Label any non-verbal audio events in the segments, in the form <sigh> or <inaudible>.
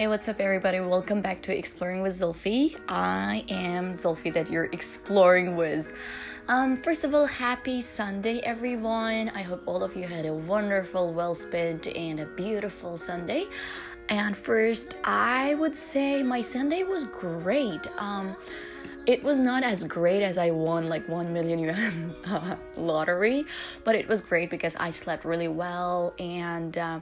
Hey, what's up, everybody? Welcome back to Exploring with Zulfi. I am Zulfi that you're exploring with. Um, first of all, happy Sunday, everyone. I hope all of you had a wonderful, well spent, and a beautiful Sunday. And first, I would say my Sunday was great. Um, it was not as great as I won like 1 million yuan <laughs> lottery, but it was great because I slept really well and. Uh,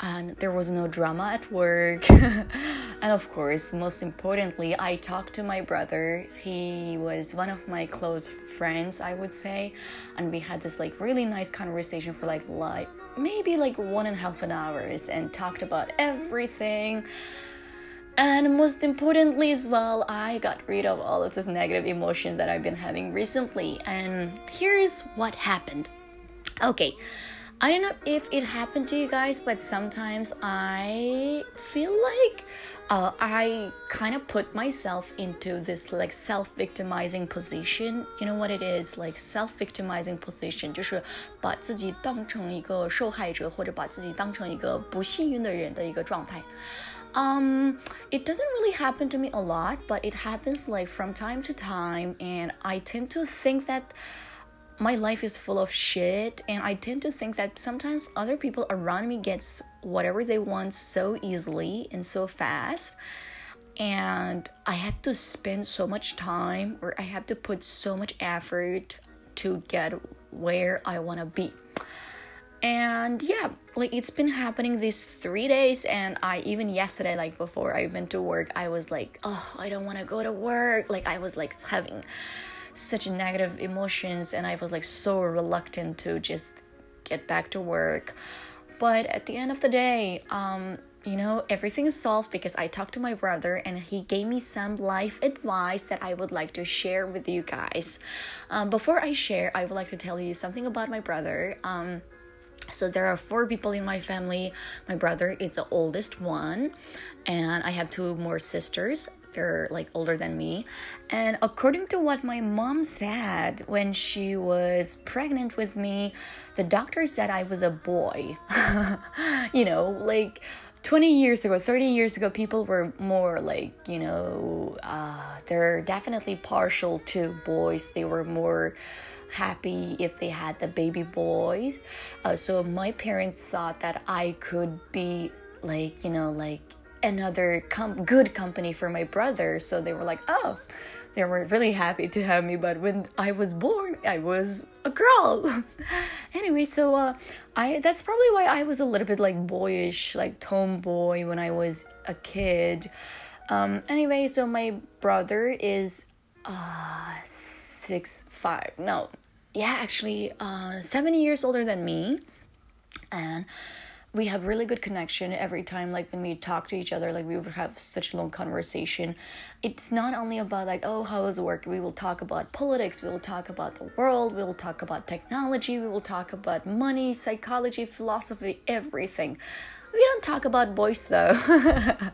and there was no drama at work. <laughs> and of course, most importantly, I talked to my brother. He was one of my close friends, I would say, and we had this like really nice conversation for like like maybe like one and a half an hours and talked about everything. And most importantly, as well, I got rid of all of this negative emotion that I've been having recently. And here's what happened. Okay, I don't know if it happened to you guys, but sometimes I feel like uh, I kind of put myself into this like self-victimizing position. You know what it is? Like self-victimizing position，就是把自己当成一个受害者，或者把自己当成一个不幸运的人的一个状态。Um, it doesn't really happen to me a lot, but it happens like from time to time, and I tend to think that my life is full of shit and i tend to think that sometimes other people around me gets whatever they want so easily and so fast and i had to spend so much time or i have to put so much effort to get where i want to be. And yeah like it's been happening these three days and i even yesterday like before i went to work i was like oh i don't want to go to work. Like i was like having such negative emotions and I was like so reluctant to just get back to work. But at the end of the day, um, you know, everything is solved because I talked to my brother and he gave me some life advice that I would like to share with you guys. Um, before I share, I would like to tell you something about my brother. Um, so there are four people in my family. My brother is the oldest one, and I have two more sisters they're like older than me. And according to what my mom said when she was pregnant with me, the doctor said I was a boy. <laughs> you know, like 20 years ago, 30 years ago, people were more like, you know, uh, they're definitely partial to boys. They were more happy if they had the baby boys. Uh, so my parents thought that I could be like, you know, like another com- good company for my brother. So they were like, oh, they were really happy to have me. But when I was born, I was a girl. <laughs> anyway, so uh, I that's probably why I was a little bit like boyish, like tomboy when I was a kid. Um, anyway, so my brother is uh six five. No, yeah, actually, uh, seven years older than me, and we have really good connection every time like when we talk to each other like we would have such a long conversation. It's not only about like oh how is work? We will talk about politics. We will talk about the world. We will talk about technology. We will talk about money psychology philosophy everything we don't talk about boys though. <laughs>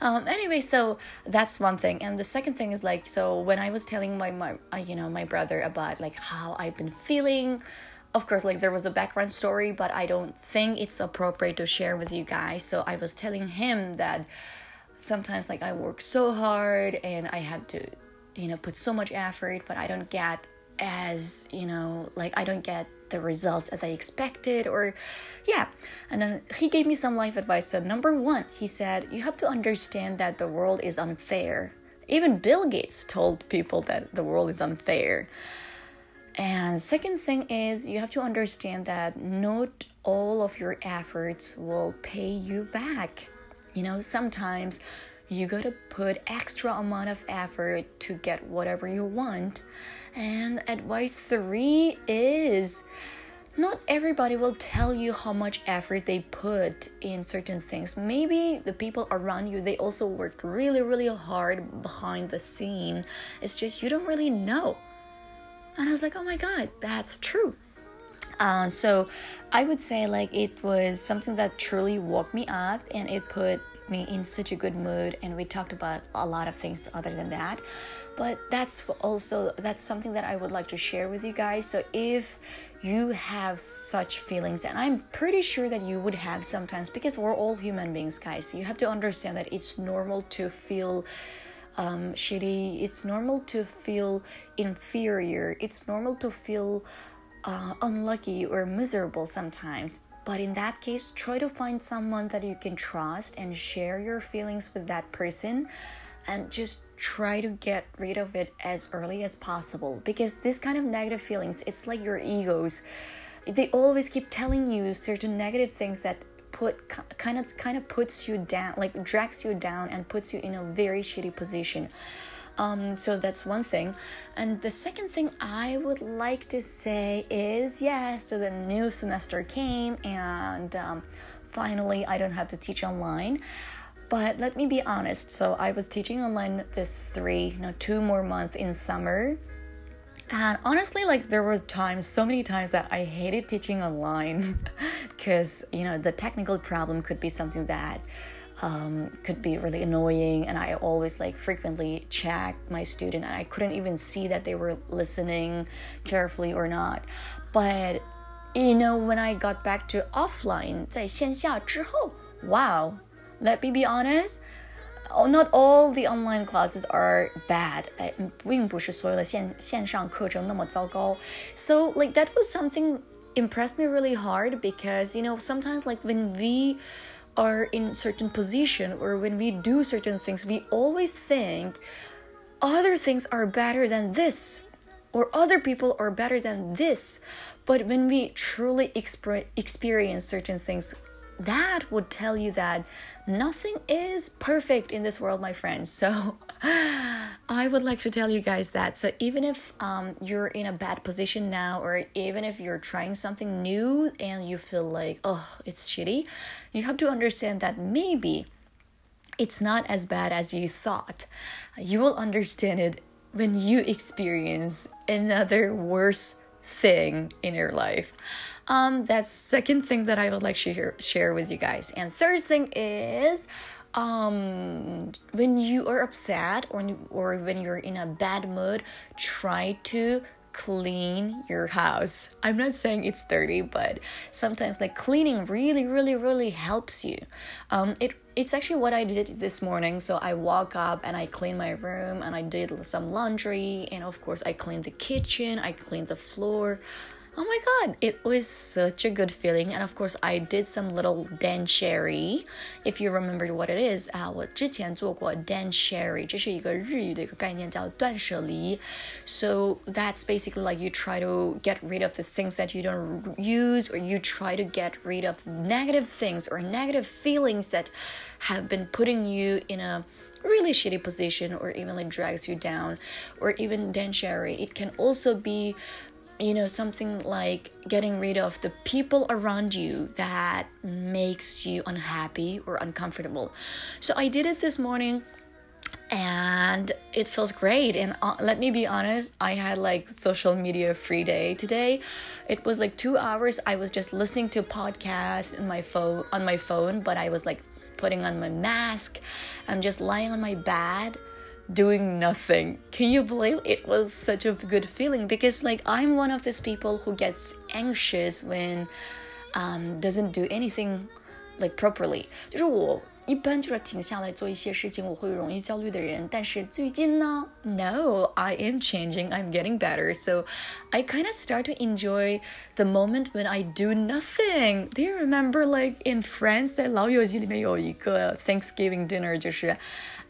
Um, anyway so that's one thing. And the second thing is like so when i was telling my, my uh, you know my brother about like how i've been feeling of course like there was a background story but i don't think it's appropriate to share with you guys. So i was telling him that sometimes like i work so hard and i have to you know put so much effort but i don't get as you know like i don't get the results as i expected or yeah. And then he gave me some life advice. So number one he said you have to understand that the world is unfair. Even bill gates told people that the world is unfair. And second thing is you have to understand that not all of your efforts will pay you back. You know, sometimes you got to put extra amount of effort to get whatever you want. And advice 3 is not everybody will tell you how much effort they put in certain things. Maybe the people around you they also worked really really hard behind the scene. It's just you don't really know. And I was like, oh my God, that's true. Uh, so I would say like it was something that truly woke me up and it put me in such a good mood. And we talked about a lot of things other than that. but that's also that's something that I would like to share with you guys. So if you have such feelings and i'm pretty sure that you would have sometimes because we're all human beings guys so you have to understand that it's normal to feel um, shitty it's normal to feel inferior it's normal to feel uh, unlucky or miserable sometimes. But in that case try to find someone that you can trust and share your feelings with that person and just try to get rid of it as early as possible. Because this kind of negative feelings it's like your egos. They always keep telling you certain negative things that put kind of kind of puts you down like drags you down and puts you in a very shitty position um, so that's one thing and the second thing i would like to say is yeah so the new semester came and um, finally i don't have to teach online but let me be honest. So I was teaching online this three, no, two more months in summer. And honestly, like there were times, so many times that I hated teaching online <laughs> because, you know, the technical problem could be something that um, could be really annoying. And I always like frequently check my student and I couldn't even see that they were listening carefully or not. But, you know, when I got back to offline, 在线下之后, wow, let me be honest. Oh, not all the online classes are bad. So like that was something impressed me really hard because you know sometimes like when we are in certain position or when we do certain things, we always think other things are better than this or other people are better than this. But when we truly experience certain things, that would tell you that nothing is perfect in this world, my friends. So <laughs> I would like to tell you guys that. So even if um, you're in a bad position now, or even if you're trying something new and you feel like, oh, it's shitty, you have to understand that maybe it's not as bad as you thought. You will understand it when you experience another worse thing in your life. Um, that's second thing that I would like to share, share with you guys. And third thing is um, when you are upset or, or when you're in a bad mood, try to clean your house. I'm not saying it's dirty, but sometimes like cleaning really, really, really helps you. Um, it it's actually what I did this morning. So I woke up and I cleaned my room and I did some laundry and of course I cleaned the kitchen, I cleaned the floor oh my god, it was such a good feeling. And of course, I did some little danshari, if you remember what it is uh, 啊，我之前做过 danshari，这是一个日语的一个概念叫断舍离。So that's basically like you try to get rid of the things that you don't use, or you try to get rid of negative things or negative feelings that have been putting you in a really shitty position or even like drags you down or even danshari it can also be you know something like getting rid of the people around you that makes you unhappy or uncomfortable. So i did it this morning and it feels great. And uh, let me be honest i had like social media free day today. It was like 2 hours. I was just listening to podcasts on my phone on my phone but i was like putting on my mask. I'm just lying on my bed doing nothing. Can you believe it was such a good feeling? Because like I'm one of these people who gets anxious when um doesn't do anything like properly. 就是我 一般就是停下来做一些事情，我会容易焦虑的人。但是最近呢，No, I am changing. I'm getting better. So I kind of start to enjoy the moment when I do nothing. Do you remember, like in Friends，在《老友记》里面有一个 Thanksgiving dinner，就是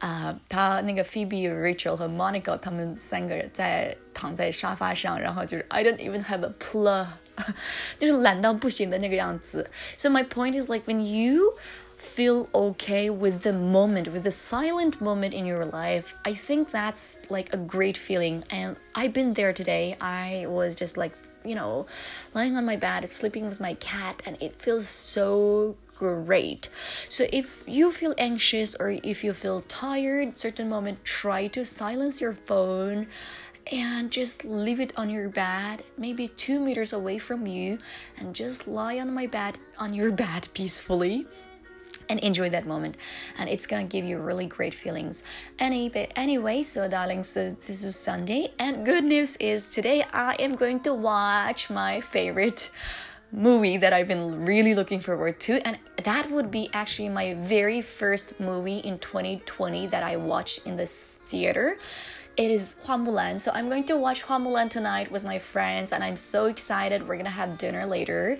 啊，他那个 Phoebe、Rachel 和 Monica 他们三个人在躺在沙发上，然后就是 I don't even have a plug，就是懒到不行的那个样子。So <laughs> my point is like when you feel okay with the moment, with the silent moment in your life, I think that's like a great feeling. And I've been there today. I was just like, you know, lying on my bed, sleeping with my cat, and it feels so great. So if you feel anxious or if you feel tired, certain moment, try to silence your phone and just leave it on your bed, maybe two meters away from you, and just lie on my bed on your <laughs> bed peacefully and enjoy that moment and it's gonna give you really great feelings any anyway so darlings so this is sunday and good news is today i am going to watch my favorite movie that i've been really looking forward to and that would be actually my very first movie in 2020 that i watched in this theater it is Hua Mulan. So I'm going to watch Hua Mulan tonight with my friends, and I'm so excited. We're gonna have dinner later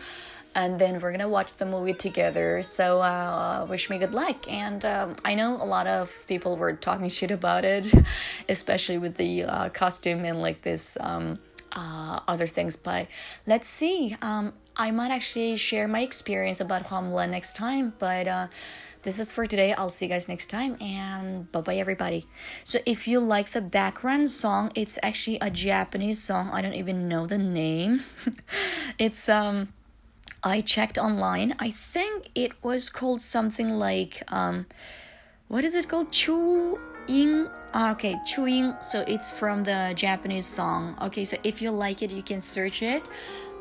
and then we're gonna watch the movie together. So uh, wish me good luck. And um, I know a lot of people were talking <laughs> shit about it, especially with the uh, costume and like this um, uh, other things. But let's see. Um, I might actually share my experience about Hua next time. But uh, this is for today. I'll see you guys next time and bye bye everybody. So if you like the background song, it's actually a Japanese song. I don't even know the name. <laughs> it's um I checked online. I think it was called something like um what is it called? Chu Ying. Ah, okay, Ying. So it's from the Japanese song. Okay, so if you like it, you can search it.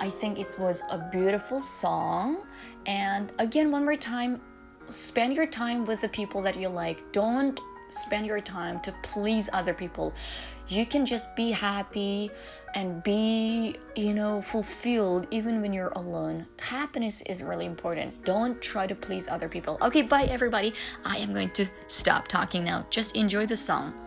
I think it was a beautiful song. And again, one more time, spend your time with the people that you like. Don't spend your time to please other people. You can just be happy and be, you know, fulfilled even when you're alone. Happiness is really important. Don't try to please other people. Okay, bye everybody. I am going to stop talking now. Just enjoy the song.